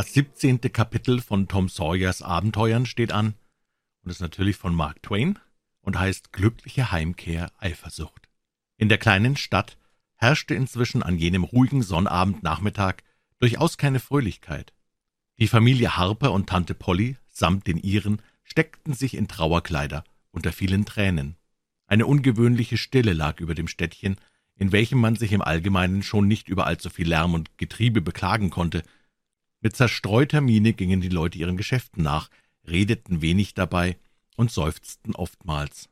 Das siebzehnte Kapitel von Tom Sawyers Abenteuern steht an und ist natürlich von Mark Twain und heißt Glückliche Heimkehr Eifersucht. In der kleinen Stadt herrschte inzwischen an jenem ruhigen Sonnabendnachmittag durchaus keine Fröhlichkeit. Die Familie Harper und Tante Polly samt den ihren steckten sich in Trauerkleider unter vielen Tränen. Eine ungewöhnliche Stille lag über dem Städtchen, in welchem man sich im Allgemeinen schon nicht über allzu viel Lärm und Getriebe beklagen konnte, mit zerstreuter Miene gingen die Leute ihren Geschäften nach, redeten wenig dabei und seufzten oftmals.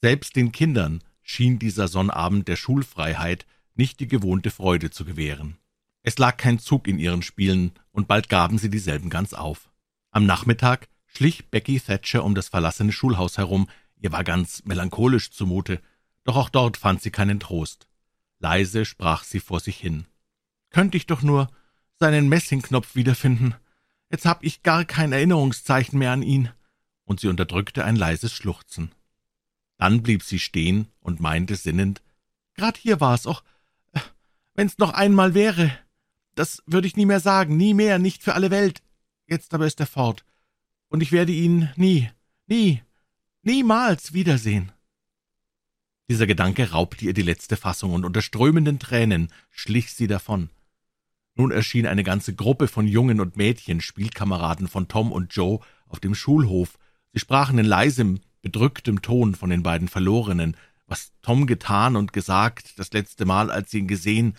Selbst den Kindern schien dieser Sonnabend der Schulfreiheit nicht die gewohnte Freude zu gewähren. Es lag kein Zug in ihren Spielen, und bald gaben sie dieselben ganz auf. Am Nachmittag schlich Becky Thatcher um das verlassene Schulhaus herum, ihr war ganz melancholisch zumute, doch auch dort fand sie keinen Trost. Leise sprach sie vor sich hin. Könnte ich doch nur seinen Messingknopf wiederfinden. Jetzt hab ich gar kein Erinnerungszeichen mehr an ihn. Und sie unterdrückte ein leises Schluchzen. Dann blieb sie stehen und meinte sinnend, Grad hier war's, och, wenn's noch einmal wäre. Das würde ich nie mehr sagen, nie mehr, nicht für alle Welt. Jetzt aber ist er fort. Und ich werde ihn nie, nie, niemals wiedersehen. Dieser Gedanke raubte ihr die letzte Fassung, und unter strömenden Tränen schlich sie davon. Nun erschien eine ganze Gruppe von Jungen und Mädchen, Spielkameraden von Tom und Joe, auf dem Schulhof. Sie sprachen in leisem, bedrücktem Ton von den beiden Verlorenen, was Tom getan und gesagt, das letzte Mal, als sie ihn gesehen,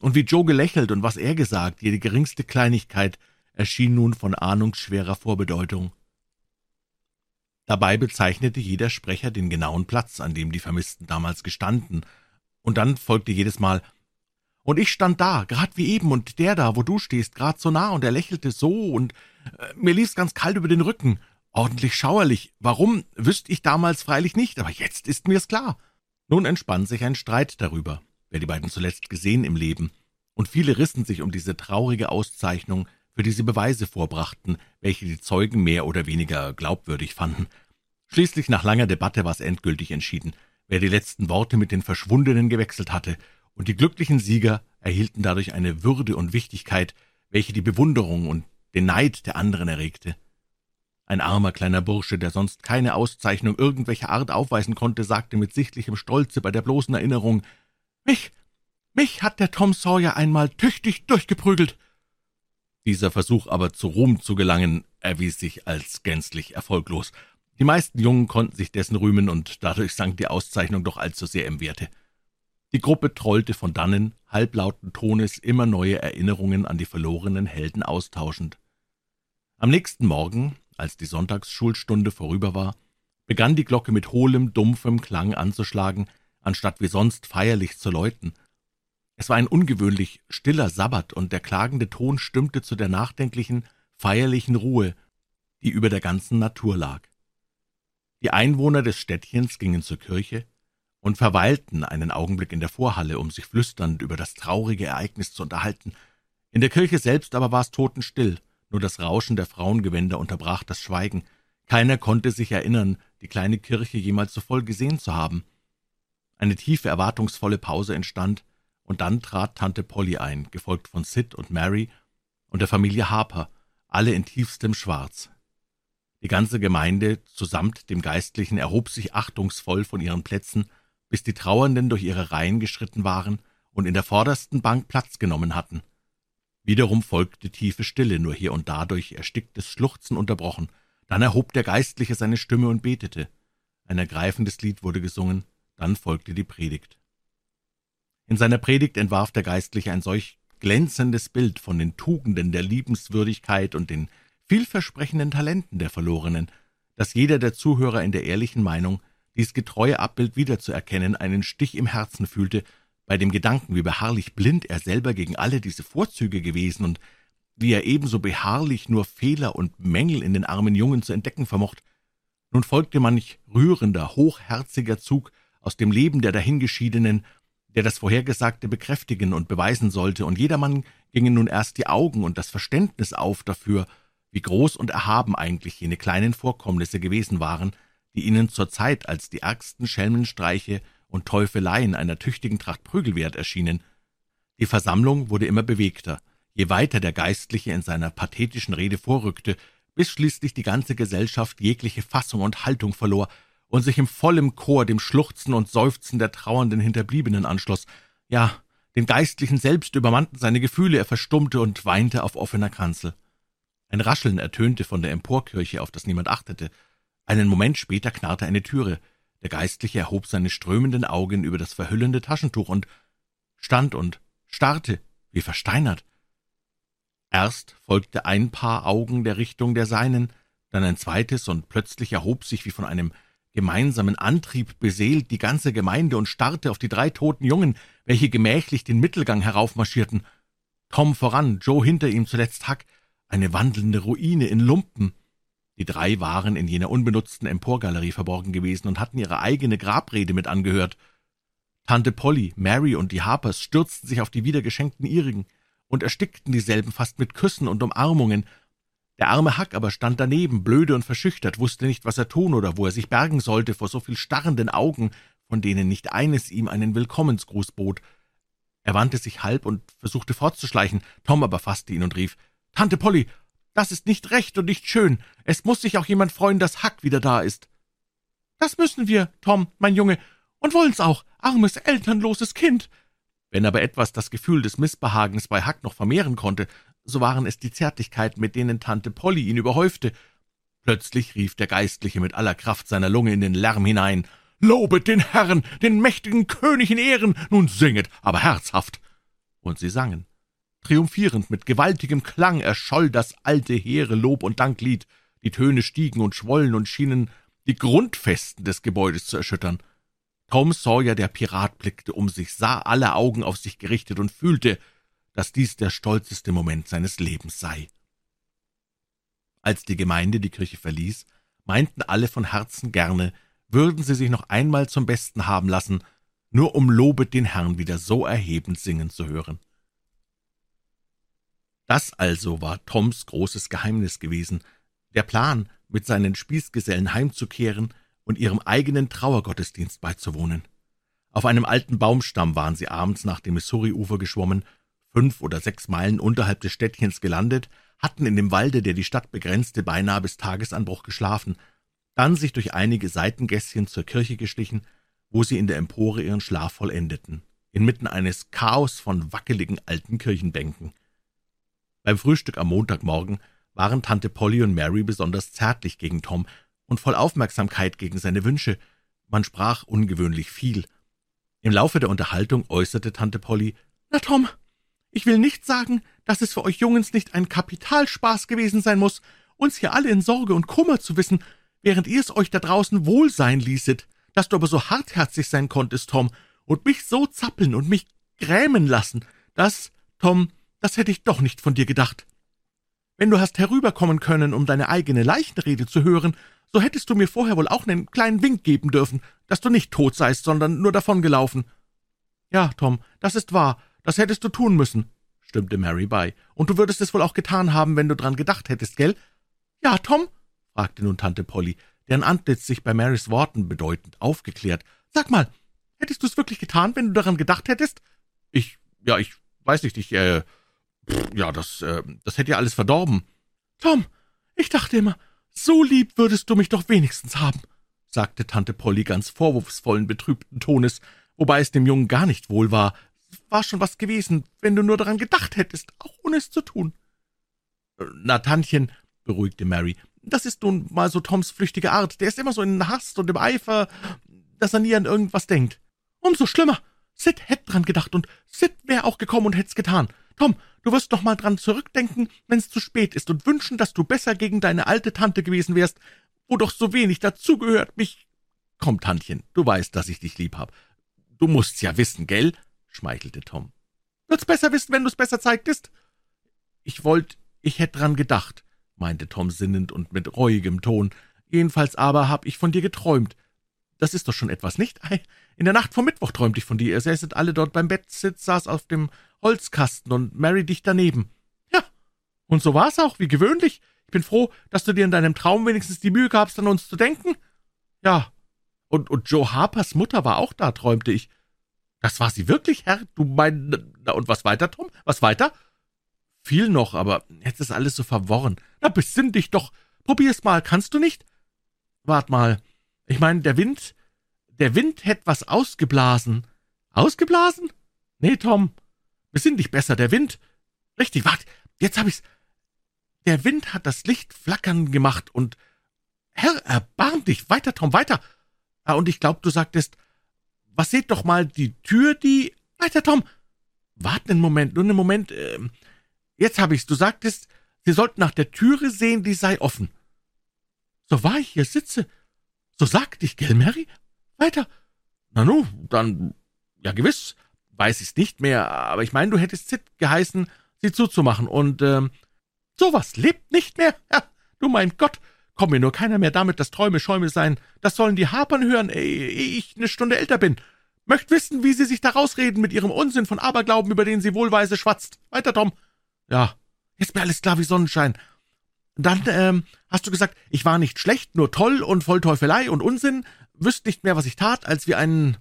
und wie Joe gelächelt und was er gesagt, jede geringste Kleinigkeit erschien nun von ahnungsschwerer Vorbedeutung. Dabei bezeichnete jeder Sprecher den genauen Platz, an dem die Vermissten damals gestanden, und dann folgte jedes Mal und ich stand da, grad wie eben, und der da, wo du stehst, grad so nah, und er lächelte so, und äh, mir lief's ganz kalt über den Rücken. Ordentlich schauerlich. Warum, wüsste ich damals freilich nicht, aber jetzt ist mir's klar. Nun entspann sich ein Streit darüber, wer die beiden zuletzt gesehen im Leben, und viele rissen sich um diese traurige Auszeichnung, für die sie Beweise vorbrachten, welche die Zeugen mehr oder weniger glaubwürdig fanden. Schließlich nach langer Debatte war's endgültig entschieden, wer die letzten Worte mit den Verschwundenen gewechselt hatte, und die glücklichen Sieger erhielten dadurch eine Würde und Wichtigkeit, welche die Bewunderung und den Neid der anderen erregte. Ein armer kleiner Bursche, der sonst keine Auszeichnung irgendwelcher Art aufweisen konnte, sagte mit sichtlichem Stolze bei der bloßen Erinnerung Mich, mich hat der Tom Sawyer einmal tüchtig durchgeprügelt. Dieser Versuch aber zu Ruhm zu gelangen, erwies sich als gänzlich erfolglos. Die meisten Jungen konnten sich dessen rühmen, und dadurch sank die Auszeichnung doch allzu sehr im Werte. Die Gruppe trollte von dannen, halblauten Tones, immer neue Erinnerungen an die verlorenen Helden austauschend. Am nächsten Morgen, als die Sonntagsschulstunde vorüber war, begann die Glocke mit hohlem, dumpfem Klang anzuschlagen, anstatt wie sonst feierlich zu läuten. Es war ein ungewöhnlich stiller Sabbat, und der klagende Ton stimmte zu der nachdenklichen, feierlichen Ruhe, die über der ganzen Natur lag. Die Einwohner des Städtchens gingen zur Kirche, und verweilten einen Augenblick in der Vorhalle, um sich flüsternd über das traurige Ereignis zu unterhalten. In der Kirche selbst aber war es totenstill, nur das Rauschen der Frauengewänder unterbrach das Schweigen. Keiner konnte sich erinnern, die kleine Kirche jemals so voll gesehen zu haben. Eine tiefe, erwartungsvolle Pause entstand, und dann trat Tante Polly ein, gefolgt von Sid und Mary und der Familie Harper, alle in tiefstem Schwarz. Die ganze Gemeinde, zusamt dem Geistlichen, erhob sich achtungsvoll von ihren Plätzen, bis die Trauernden durch ihre Reihen geschritten waren und in der vordersten Bank Platz genommen hatten. Wiederum folgte tiefe Stille, nur hier und da durch ersticktes Schluchzen unterbrochen. Dann erhob der Geistliche seine Stimme und betete. Ein ergreifendes Lied wurde gesungen, dann folgte die Predigt. In seiner Predigt entwarf der Geistliche ein solch glänzendes Bild von den Tugenden der Liebenswürdigkeit und den vielversprechenden Talenten der Verlorenen, dass jeder der Zuhörer in der ehrlichen Meinung dies getreue Abbild wiederzuerkennen, einen Stich im Herzen fühlte, bei dem Gedanken, wie beharrlich blind er selber gegen alle diese Vorzüge gewesen und wie er ebenso beharrlich nur Fehler und Mängel in den armen Jungen zu entdecken vermocht. Nun folgte manch rührender, hochherziger Zug aus dem Leben der Dahingeschiedenen, der das Vorhergesagte bekräftigen und beweisen sollte, und jedermann gingen nun erst die Augen und das Verständnis auf dafür, wie groß und erhaben eigentlich jene kleinen Vorkommnisse gewesen waren, die ihnen zur Zeit als die ärgsten Schelmenstreiche und Teufeleien einer tüchtigen Tracht Prügel wert erschienen. Die Versammlung wurde immer bewegter, je weiter der Geistliche in seiner pathetischen Rede vorrückte, bis schließlich die ganze Gesellschaft jegliche Fassung und Haltung verlor und sich im vollen Chor dem Schluchzen und Seufzen der trauernden Hinterbliebenen anschloss. Ja, den Geistlichen selbst übermannten seine Gefühle, er verstummte und weinte auf offener Kanzel. Ein Rascheln ertönte von der Emporkirche, auf das niemand achtete. Einen Moment später knarrte eine Türe. Der Geistliche erhob seine strömenden Augen über das verhüllende Taschentuch und stand und starrte, wie versteinert. Erst folgte ein Paar Augen der Richtung der seinen, dann ein zweites, und plötzlich erhob sich wie von einem gemeinsamen Antrieb beseelt die ganze Gemeinde und starrte auf die drei toten Jungen, welche gemächlich den Mittelgang heraufmarschierten. Tom voran, Joe hinter ihm, zuletzt Huck, eine wandelnde Ruine in Lumpen. Die drei waren in jener unbenutzten Emporgalerie verborgen gewesen und hatten ihre eigene Grabrede mit angehört. Tante Polly, Mary und die Harpers stürzten sich auf die wiedergeschenkten ihrigen und erstickten dieselben fast mit Küssen und Umarmungen. Der arme Huck aber stand daneben, blöde und verschüchtert, wusste nicht, was er tun oder wo er sich bergen sollte vor so viel starrenden Augen, von denen nicht eines ihm einen Willkommensgruß bot. Er wandte sich halb und versuchte fortzuschleichen, Tom aber fasste ihn und rief, »Tante Polly, das ist nicht recht und nicht schön. Es muss sich auch jemand freuen, dass Huck wieder da ist.« »Das müssen wir, Tom, mein Junge, und wollen's auch, armes, elternloses Kind.« wenn aber etwas das Gefühl des Missbehagens bei Huck noch vermehren konnte, so waren es die Zärtlichkeiten, mit denen Tante Polly ihn überhäufte. Plötzlich rief der Geistliche mit aller Kraft seiner Lunge in den Lärm hinein. »Lobet den Herrn, den mächtigen König in Ehren, nun singet, aber herzhaft!« Und sie sangen. Triumphierend mit gewaltigem Klang erscholl das alte, hehre Lob- und Danklied. Die Töne stiegen und schwollen und schienen die Grundfesten des Gebäudes zu erschüttern. Tom Sawyer, der Pirat, blickte um sich, sah alle Augen auf sich gerichtet und fühlte, dass dies der stolzeste Moment seines Lebens sei. Als die Gemeinde die Kirche verließ, meinten alle von Herzen gerne, würden sie sich noch einmal zum Besten haben lassen, nur um Lobet den Herrn wieder so erhebend singen zu hören. Das also war Toms großes Geheimnis gewesen, der Plan, mit seinen Spießgesellen heimzukehren, und ihrem eigenen Trauergottesdienst beizuwohnen. Auf einem alten Baumstamm waren sie abends nach dem Missouri-Ufer geschwommen, fünf oder sechs Meilen unterhalb des Städtchens gelandet, hatten in dem Walde, der die Stadt begrenzte, beinahe bis Tagesanbruch geschlafen, dann sich durch einige Seitengässchen zur Kirche geschlichen, wo sie in der Empore ihren Schlaf vollendeten, inmitten eines Chaos von wackeligen alten Kirchenbänken. Beim Frühstück am Montagmorgen waren Tante Polly und Mary besonders zärtlich gegen Tom und voll Aufmerksamkeit gegen seine Wünsche. Man sprach ungewöhnlich viel. Im Laufe der Unterhaltung äußerte Tante Polly, »Na, Tom, ich will nicht sagen, dass es für euch Jungens nicht ein Kapitalspaß gewesen sein muss, uns hier alle in Sorge und Kummer zu wissen, während ihr es euch da draußen wohl sein ließet, dass du aber so hartherzig sein konntest, Tom, und mich so zappeln und mich grämen lassen. Das, Tom, das hätte ich doch nicht von dir gedacht. Wenn du hast herüberkommen können, um deine eigene Leichenrede zu hören, so hättest du mir vorher wohl auch einen kleinen Wink geben dürfen, dass du nicht tot seist, sondern nur davongelaufen. Ja, Tom, das ist wahr, das hättest du tun müssen, stimmte Mary bei, und du würdest es wohl auch getan haben, wenn du dran gedacht hättest, gell? Ja, Tom? fragte nun Tante Polly, deren Antlitz sich bei Marys Worten bedeutend aufgeklärt. Sag mal, hättest du es wirklich getan, wenn du daran gedacht hättest? Ich, ja, ich weiß nicht, ich, äh, ja, das, äh, das hätte ja alles verdorben. Tom, ich dachte immer, so lieb würdest du mich doch wenigstens haben, sagte Tante Polly ganz vorwurfsvollen, betrübten Tones, wobei es dem Jungen gar nicht wohl war. War schon was gewesen, wenn du nur daran gedacht hättest, auch ohne es zu tun. Na, Tantchen, beruhigte Mary, das ist nun mal so Toms flüchtige Art. Der ist immer so in Hast und im Eifer, dass er nie an irgendwas denkt. Umso schlimmer. Sid hätt dran gedacht und Sid wär auch gekommen und hätt's getan. Tom, du wirst noch mal dran zurückdenken, wenn's zu spät ist und wünschen, dass du besser gegen deine alte Tante gewesen wärst, wo doch so wenig dazugehört, mich... Komm, Tantchen, du weißt, dass ich dich lieb hab. Du mußt's ja wissen, gell? schmeichelte Tom. Wird's besser wissen, wenn du's besser zeigtest? Ich wollt, ich hätt dran gedacht, meinte Tom sinnend und mit reuigem Ton. Jedenfalls aber hab ich von dir geträumt. Das ist doch schon etwas, nicht? In der Nacht vom Mittwoch träumte ich von dir. Ihr säßet alle dort beim Bett, Sid saß auf dem Holzkasten und Mary dicht daneben. Ja, und so war's auch, wie gewöhnlich. Ich bin froh, dass du dir in deinem Traum wenigstens die Mühe gabst, an uns zu denken. Ja, und, und Joe Harpers Mutter war auch da, träumte ich. Das war sie wirklich, Herr? Du mein... Na, und was weiter, Tom? Was weiter? Viel noch, aber jetzt ist alles so verworren. Na, besinn dich doch. Probier's mal, kannst du nicht? Wart mal. Ich meine, der Wind, der Wind hätt was ausgeblasen. Ausgeblasen? Nee, Tom. Besinn dich besser, der Wind. Richtig, wart, jetzt hab ich's. Der Wind hat das Licht flackern gemacht und Herr, erbarm dich, weiter, Tom, weiter. Ah, und ich glaub, du sagtest, was seht doch mal die Tür, die. Weiter, Tom. Wart einen Moment, nur einen Moment. Äh, jetzt hab ich's. Du sagtest, Sie sollten nach der Türe sehen, die sei offen. So wahr ich hier sitze. So sagte ich, gell, Mary? Weiter. Na nu, dann, ja gewiss, weiß ich's nicht mehr, aber ich meine, du hättest Sid geheißen, sie zuzumachen, und, ähm, sowas lebt nicht mehr. Ja, du mein Gott, komm mir nur keiner mehr damit, dass Träume Schäume seien. Das sollen die Hapern hören, ehe ich eine Stunde älter bin. Möcht wissen, wie sie sich da rausreden mit ihrem Unsinn von Aberglauben, über den sie wohlweise schwatzt. Weiter, Tom. Ja, ist mir alles klar wie Sonnenschein. Dann, ähm, hast du gesagt, ich war nicht schlecht, nur toll und voll Teufelei und Unsinn, wüsst nicht mehr, was ich tat, als wie ein,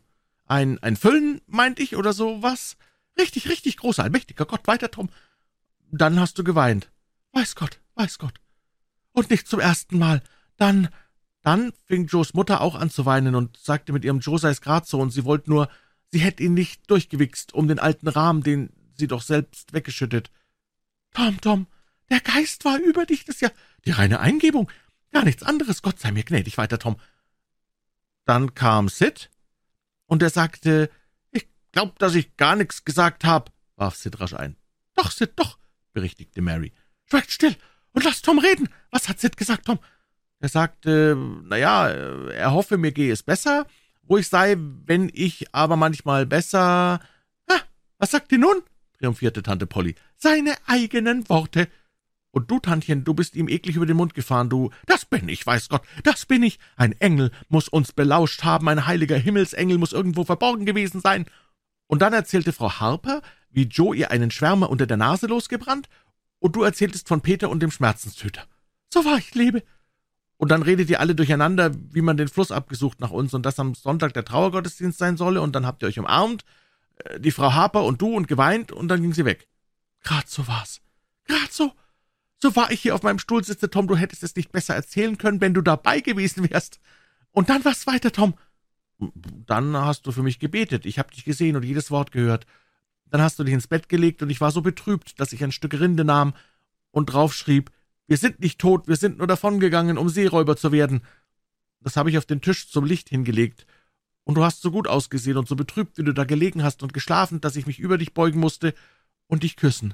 ein, ein Füllen, meint ich, oder so was? Richtig, richtig großer, allmächtiger Gott, weiter, Tom. Dann hast du geweint. Weiß Gott, weiß Gott. Und nicht zum ersten Mal. Dann, dann fing Joes Mutter auch an zu weinen und sagte mit ihrem Joe sei's grad so und sie wollte nur, sie hätte ihn nicht durchgewichst um den alten Rahmen, den sie doch selbst weggeschüttet. Tom, Tom, der Geist war über dich, das ist ja die reine Eingebung. Gar nichts anderes, Gott sei mir gnädig weiter, Tom. Dann kam Sid, und er sagte, ich glaub, dass ich gar nichts gesagt hab, warf Sid rasch ein. Doch, Sid, doch, berichtigte Mary. Schweigt still und lasst Tom reden. Was hat Sid gesagt, Tom? Er sagte, na ja, er hoffe, mir gehe es besser, wo ich sei, wenn ich aber manchmal besser. Ah, was sagt ihr nun? triumphierte Tante Polly. Seine eigenen Worte. Und du, Tantchen, du bist ihm eklig über den Mund gefahren, du. Das bin ich, weiß Gott, das bin ich. Ein Engel muss uns belauscht haben, ein heiliger Himmelsengel muss irgendwo verborgen gewesen sein. Und dann erzählte Frau Harper, wie Joe ihr einen Schwärmer unter der Nase losgebrannt, und du erzähltest von Peter und dem Schmerzenstöter. So wahr ich lebe. Und dann redet ihr alle durcheinander, wie man den Fluss abgesucht nach uns und dass am Sonntag der Trauergottesdienst sein solle, und dann habt ihr euch umarmt, äh, die Frau Harper und du und geweint, und dann ging sie weg. Grad so war's. Grad so. So war ich hier auf meinem Stuhl sitze, Tom, du hättest es nicht besser erzählen können, wenn du dabei gewesen wärst. Und dann was weiter, Tom? Dann hast du für mich gebetet. Ich hab dich gesehen und jedes Wort gehört. Dann hast du dich ins Bett gelegt und ich war so betrübt, dass ich ein Stück Rinde nahm und draufschrieb, wir sind nicht tot, wir sind nur davongegangen, um Seeräuber zu werden. Das habe ich auf den Tisch zum Licht hingelegt und du hast so gut ausgesehen und so betrübt, wie du da gelegen hast und geschlafen, dass ich mich über dich beugen musste und dich küssen.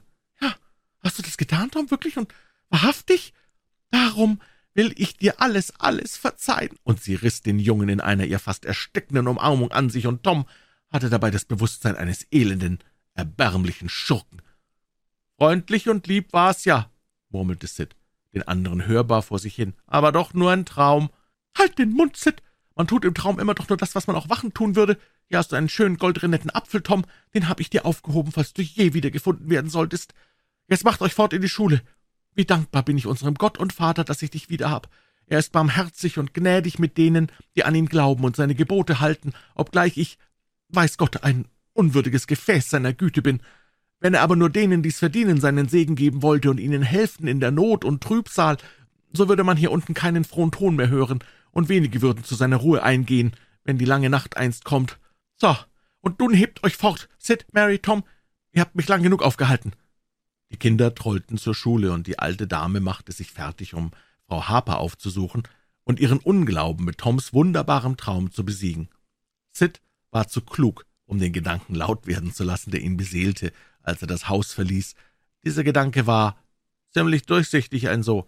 Hast du das getan, Tom, wirklich und wahrhaftig? Darum will ich dir alles, alles verzeihen. Und sie riss den Jungen in einer ihr fast erstickenden Umarmung an sich, und Tom hatte dabei das Bewusstsein eines elenden, erbärmlichen Schurken. Freundlich und lieb war's ja, murmelte Sid, den anderen hörbar vor sich hin, aber doch nur ein Traum. Halt den Mund, Sid, man tut im Traum immer doch nur das, was man auch wachen tun würde. Hier hast du einen schönen goldrenetten Apfel, Tom. Den hab ich dir aufgehoben, falls du je wieder gefunden werden solltest. Jetzt macht euch fort in die Schule. Wie dankbar bin ich unserem Gott und Vater, dass ich dich wieder hab. Er ist barmherzig und gnädig mit denen, die an ihn glauben und seine Gebote halten, obgleich ich, weiß Gott, ein unwürdiges Gefäß seiner Güte bin. Wenn er aber nur denen, die's verdienen, seinen Segen geben wollte und ihnen helfen in der Not und Trübsal, so würde man hier unten keinen frohen Ton mehr hören, und wenige würden zu seiner Ruhe eingehen, wenn die lange Nacht einst kommt. So, und nun hebt euch fort, Sid, Mary, Tom, ihr habt mich lang genug aufgehalten. Die Kinder trollten zur Schule, und die alte Dame machte sich fertig, um Frau Harper aufzusuchen und ihren Unglauben mit Toms wunderbarem Traum zu besiegen. Sid war zu klug, um den Gedanken laut werden zu lassen, der ihn beseelte, als er das Haus verließ. Dieser Gedanke war ziemlich durchsichtig, ein so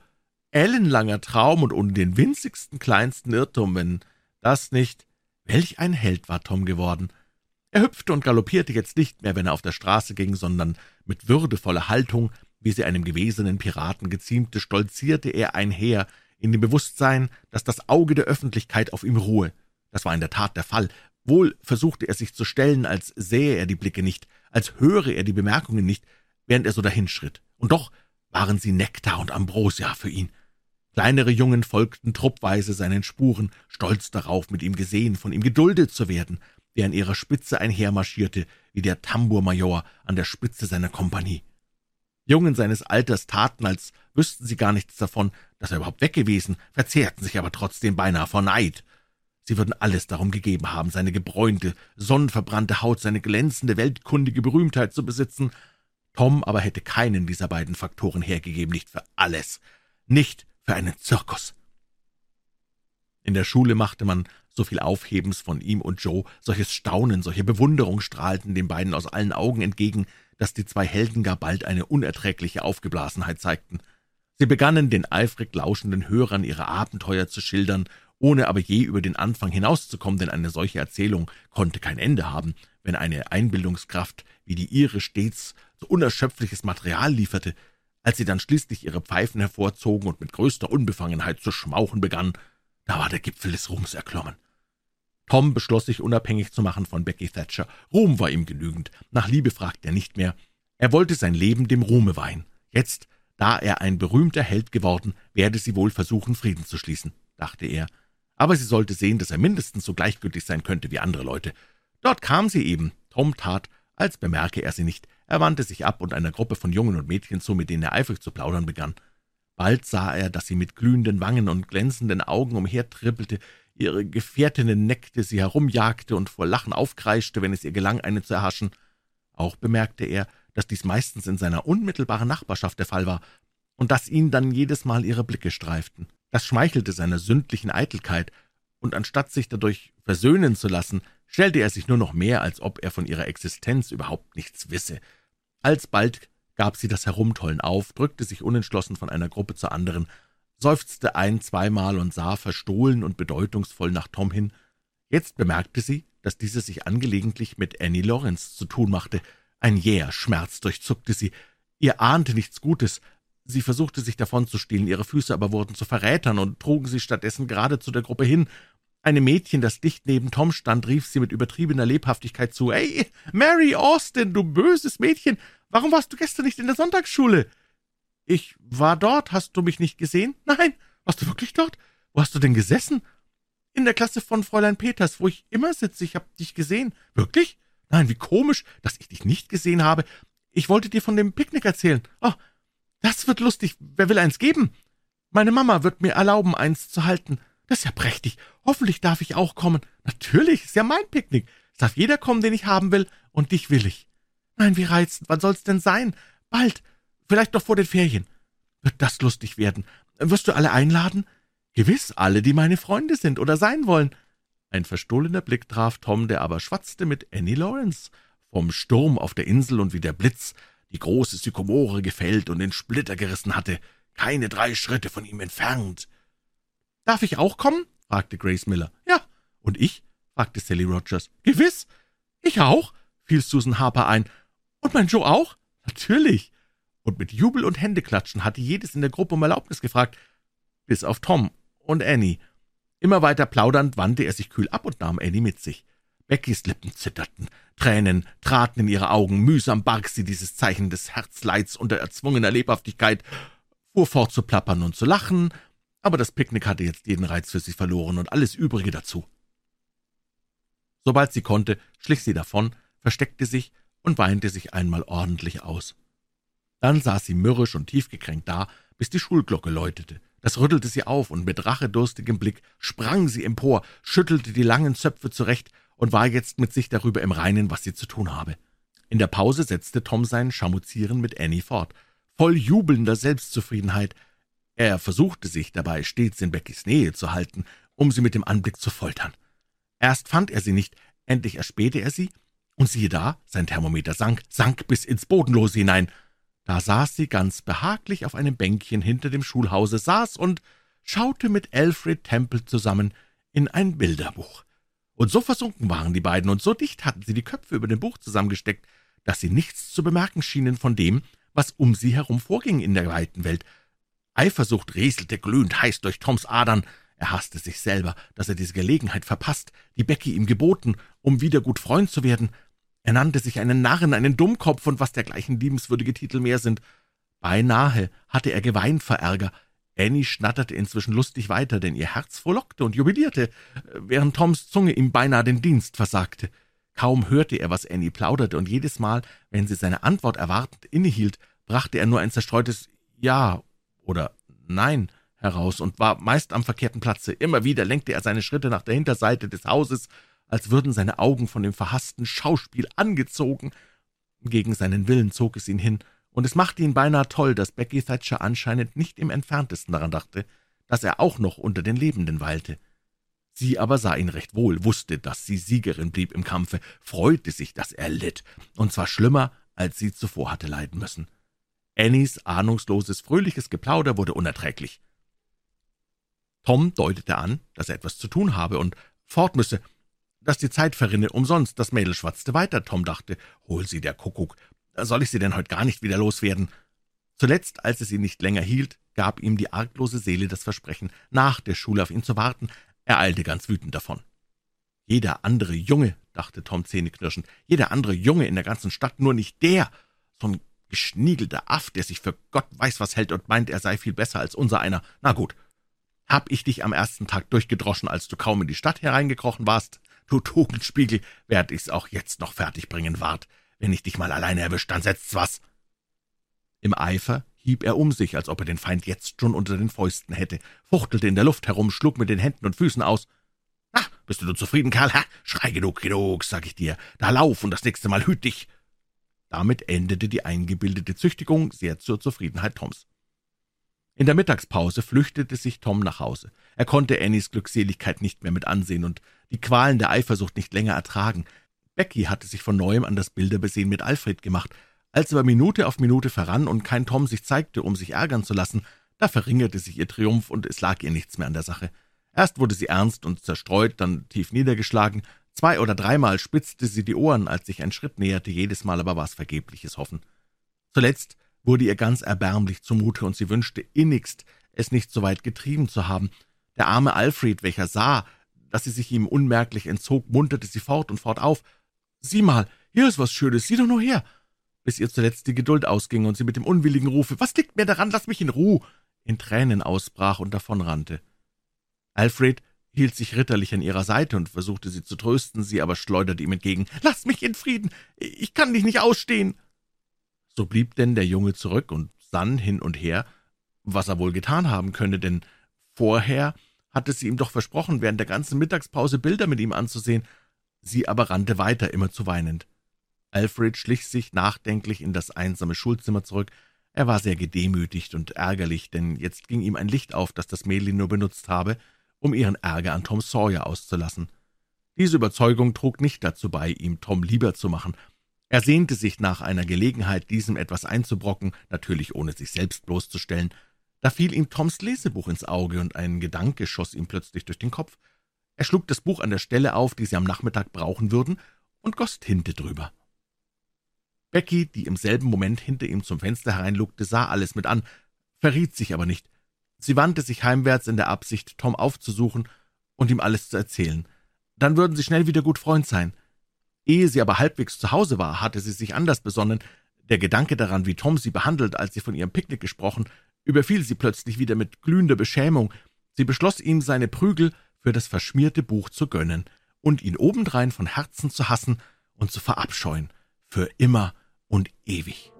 ellenlanger Traum und ohne den winzigsten kleinsten Irrtum, wenn das nicht. Welch ein Held war Tom geworden. Er hüpfte und galoppierte jetzt nicht mehr, wenn er auf der Straße ging, sondern mit würdevoller Haltung, wie sie einem gewesenen Piraten geziemte, stolzierte er einher, in dem Bewusstsein, dass das Auge der Öffentlichkeit auf ihm ruhe. Das war in der Tat der Fall. Wohl versuchte er sich zu stellen, als sähe er die Blicke nicht, als höre er die Bemerkungen nicht, während er so dahinschritt. Und doch waren sie Nektar und Ambrosia für ihn. Kleinere Jungen folgten truppweise seinen Spuren, stolz darauf, mit ihm gesehen, von ihm geduldet zu werden, der an ihrer Spitze einhermarschierte, wie der Tambourmajor an der Spitze seiner Kompanie. Jungen seines Alters taten, als wüssten sie gar nichts davon, dass er überhaupt weg gewesen, verzehrten sich aber trotzdem beinahe vor Neid. Sie würden alles darum gegeben haben, seine gebräunte, sonnenverbrannte Haut, seine glänzende, weltkundige Berühmtheit zu besitzen. Tom aber hätte keinen dieser beiden Faktoren hergegeben, nicht für alles, nicht für einen Zirkus. In der Schule machte man so viel Aufhebens von ihm und Joe, solches Staunen, solche Bewunderung strahlten den beiden aus allen Augen entgegen, dass die zwei Helden gar bald eine unerträgliche Aufgeblasenheit zeigten. Sie begannen den eifrig lauschenden Hörern ihre Abenteuer zu schildern, ohne aber je über den Anfang hinauszukommen, denn eine solche Erzählung konnte kein Ende haben, wenn eine Einbildungskraft wie die ihre stets so unerschöpfliches Material lieferte. Als sie dann schließlich ihre Pfeifen hervorzogen und mit größter Unbefangenheit zu schmauchen begann, da war der Gipfel des Ruhms erklommen. Tom beschloss sich unabhängig zu machen von Becky Thatcher. Ruhm war ihm genügend. Nach Liebe fragte er nicht mehr. Er wollte sein Leben dem Ruhme weihen. Jetzt, da er ein berühmter Held geworden, werde sie wohl versuchen, Frieden zu schließen, dachte er. Aber sie sollte sehen, dass er mindestens so gleichgültig sein könnte wie andere Leute. Dort kam sie eben. Tom tat, als bemerke er sie nicht. Er wandte sich ab und einer Gruppe von Jungen und Mädchen zu, mit denen er eifrig zu plaudern begann. Bald sah er, dass sie mit glühenden Wangen und glänzenden Augen umhertrippelte, ihre Gefährtinnen neckte, sie herumjagte und vor Lachen aufkreischte, wenn es ihr gelang, eine zu erhaschen. Auch bemerkte er, dass dies meistens in seiner unmittelbaren Nachbarschaft der Fall war und dass ihn dann jedes Mal ihre Blicke streiften. Das schmeichelte seiner sündlichen Eitelkeit, und anstatt sich dadurch versöhnen zu lassen, stellte er sich nur noch mehr, als ob er von ihrer Existenz überhaupt nichts wisse. Alsbald gab sie das Herumtollen auf, drückte sich unentschlossen von einer Gruppe zur anderen seufzte ein-, zweimal und sah verstohlen und bedeutungsvoll nach Tom hin. Jetzt bemerkte sie, dass dieser sich angelegentlich mit Annie Lawrence zu tun machte. Ein jäher Schmerz durchzuckte sie. Ihr ahnte nichts Gutes. Sie versuchte sich davonzustehlen, ihre Füße aber wurden zu Verrätern und trugen sie stattdessen gerade zu der Gruppe hin. Einem Mädchen, das dicht neben Tom stand, rief sie mit übertriebener Lebhaftigkeit zu. »Ey, Mary Austin, du böses Mädchen, warum warst du gestern nicht in der Sonntagsschule?« »Ich war dort. Hast du mich nicht gesehen?« »Nein. Warst du wirklich dort? Wo hast du denn gesessen?« »In der Klasse von Fräulein Peters, wo ich immer sitze. Ich habe dich gesehen.« »Wirklich? Nein, wie komisch, dass ich dich nicht gesehen habe. Ich wollte dir von dem Picknick erzählen. Oh, das wird lustig. Wer will eins geben? Meine Mama wird mir erlauben, eins zu halten. Das ist ja prächtig. Hoffentlich darf ich auch kommen. Natürlich, ist ja mein Picknick. Es darf jeder kommen, den ich haben will, und dich will ich. Nein, wie reizend. Wann soll's denn sein? Bald. Vielleicht noch vor den Ferien. Wird das lustig werden. Wirst du alle einladen? Gewiss alle, die meine Freunde sind oder sein wollen. Ein verstohlener Blick traf Tom, der aber schwatzte mit Annie Lawrence. Vom Sturm auf der Insel und wie der Blitz die große Sykomore gefällt und in Splitter gerissen hatte, keine drei Schritte von ihm entfernt. »Darf ich auch kommen?« fragte Grace Miller. »Ja.« »Und ich?« fragte Sally Rogers. »Gewiss.« »Ich auch«, fiel Susan Harper ein. »Und mein Joe auch?« »Natürlich.« Und mit Jubel und Händeklatschen hatte jedes in der Gruppe um Erlaubnis gefragt, bis auf Tom und Annie. Immer weiter plaudernd wandte er sich kühl ab und nahm Annie mit sich. Beckys Lippen zitterten, Tränen traten in ihre Augen, mühsam barg sie dieses Zeichen des Herzleids unter erzwungener Lebhaftigkeit, fuhr fort zu plappern und zu lachen, aber das Picknick hatte jetzt jeden Reiz für sie verloren und alles Übrige dazu. Sobald sie konnte, schlich sie davon, versteckte sich und weinte sich einmal ordentlich aus. Dann saß sie mürrisch und tiefgekränkt da, bis die Schulglocke läutete. Das rüttelte sie auf, und mit rachedurstigem Blick sprang sie empor, schüttelte die langen Zöpfe zurecht und war jetzt mit sich darüber im Reinen, was sie zu tun habe. In der Pause setzte Tom sein Schamuzieren mit Annie fort, voll jubelnder Selbstzufriedenheit. Er versuchte sich dabei stets in Beckys Nähe zu halten, um sie mit dem Anblick zu foltern. Erst fand er sie nicht, endlich erspähte er sie, und siehe da, sein Thermometer sank, sank bis ins Bodenlose hinein. Da saß sie ganz behaglich auf einem Bänkchen hinter dem Schulhause, saß und schaute mit Alfred Temple zusammen in ein Bilderbuch. Und so versunken waren die beiden, und so dicht hatten sie die Köpfe über dem Buch zusammengesteckt, dass sie nichts zu bemerken schienen von dem, was um sie herum vorging in der weiten Welt. Eifersucht rieselte glühend heiß durch Toms Adern. Er hasste sich selber, dass er diese Gelegenheit verpasst, die Becky ihm geboten, um wieder gut Freund zu werden, er nannte sich einen Narren, einen Dummkopf und was dergleichen liebenswürdige Titel mehr sind. Beinahe hatte er geweint vor Ärger. Annie schnatterte inzwischen lustig weiter, denn ihr Herz frohlockte und jubilierte, während Toms Zunge ihm beinahe den Dienst versagte. Kaum hörte er, was Annie plauderte, und jedes Mal, wenn sie seine Antwort erwartend innehielt, brachte er nur ein zerstreutes Ja oder Nein heraus und war meist am verkehrten Platze. Immer wieder lenkte er seine Schritte nach der Hinterseite des Hauses, als würden seine Augen von dem verhassten Schauspiel angezogen. Gegen seinen Willen zog es ihn hin, und es machte ihn beinahe toll, dass Becky Thatcher anscheinend nicht im entferntesten daran dachte, dass er auch noch unter den Lebenden weilte. Sie aber sah ihn recht wohl, wusste, dass sie Siegerin blieb im Kampfe, freute sich, dass er litt, und zwar schlimmer, als sie zuvor hatte leiden müssen. Annies ahnungsloses, fröhliches Geplauder wurde unerträglich. Tom deutete an, dass er etwas zu tun habe und fort müsse, dass die Zeit verrinne umsonst. Das Mädel schwatzte weiter. Tom dachte, hol sie der Kuckuck. Soll ich sie denn heute gar nicht wieder loswerden? Zuletzt, als es ihn nicht länger hielt, gab ihm die arglose Seele das Versprechen, nach der Schule auf ihn zu warten. Er eilte ganz wütend davon. Jeder andere Junge, dachte Tom zähneknirschend, jeder andere Junge in der ganzen Stadt, nur nicht der, so ein geschniegelter Aff, der sich für Gott weiß was hält und meint, er sei viel besser als unser einer. Na gut, hab ich dich am ersten Tag durchgedroschen, als du kaum in die Stadt hereingekrochen warst? Du Tugendspiegel, werd ich's auch jetzt noch fertigbringen wart. Wenn ich dich mal alleine erwischt, dann setzt's was. Im Eifer hieb er um sich, als ob er den Feind jetzt schon unter den Fäusten hätte, fuchtelte in der Luft herum, schlug mit den Händen und Füßen aus. »Na, bist du nun zufrieden, Karl? Ha? Schrei genug, genug, sag ich dir. Da lauf und das nächste Mal hüt dich!« Damit endete die eingebildete Züchtigung sehr zur Zufriedenheit Toms. In der Mittagspause flüchtete sich Tom nach Hause. Er konnte Annies Glückseligkeit nicht mehr mit ansehen und die Qualen der Eifersucht nicht länger ertragen. Becky hatte sich von neuem an das Bilderbesehen mit Alfred gemacht. Als aber Minute auf Minute verrann und kein Tom sich zeigte, um sich ärgern zu lassen, da verringerte sich ihr Triumph und es lag ihr nichts mehr an der Sache. Erst wurde sie ernst und zerstreut, dann tief niedergeschlagen. Zwei oder dreimal spitzte sie die Ohren, als sich ein Schritt näherte, jedes Mal aber war es vergebliches Hoffen. Zuletzt wurde ihr ganz erbärmlich zumute, und sie wünschte innigst, es nicht so weit getrieben zu haben. Der arme Alfred, welcher sah, dass sie sich ihm unmerklich entzog, munterte sie fort und fort auf. »Sieh mal, hier ist was Schönes, sieh doch nur her!« bis ihr zuletzt die Geduld ausging und sie mit dem unwilligen Rufe »Was liegt mir daran, lass mich in Ruhe!« in Tränen ausbrach und davonrannte. Alfred hielt sich ritterlich an ihrer Seite und versuchte sie zu trösten, sie aber schleuderte ihm entgegen. »Lass mich in Frieden! Ich kann dich nicht ausstehen!« So blieb denn der Junge zurück und sann hin und her, was er wohl getan haben könne, denn vorher hatte sie ihm doch versprochen, während der ganzen Mittagspause Bilder mit ihm anzusehen. Sie aber rannte weiter, immer zu weinend. Alfred schlich sich nachdenklich in das einsame Schulzimmer zurück. Er war sehr gedemütigt und ärgerlich, denn jetzt ging ihm ein Licht auf, das das Mädchen nur benutzt habe, um ihren Ärger an Tom Sawyer auszulassen. Diese Überzeugung trug nicht dazu bei, ihm Tom lieber zu machen, er sehnte sich nach einer Gelegenheit, diesem etwas einzubrocken, natürlich ohne sich selbst bloßzustellen. Da fiel ihm Toms Lesebuch ins Auge, und ein Gedanke schoss ihm plötzlich durch den Kopf. Er schlug das Buch an der Stelle auf, die sie am Nachmittag brauchen würden, und goss Tinte drüber. Becky, die im selben Moment hinter ihm zum Fenster hereinlugte, sah alles mit an, verriet sich aber nicht. Sie wandte sich heimwärts in der Absicht, Tom aufzusuchen und ihm alles zu erzählen. Dann würden sie schnell wieder gut Freund sein. Ehe sie aber halbwegs zu Hause war, hatte sie sich anders besonnen. Der Gedanke daran, wie Tom sie behandelt, als sie von ihrem Picknick gesprochen, überfiel sie plötzlich wieder mit glühender Beschämung. Sie beschloss ihm, seine Prügel für das verschmierte Buch zu gönnen und ihn obendrein von Herzen zu hassen und zu verabscheuen, für immer und ewig.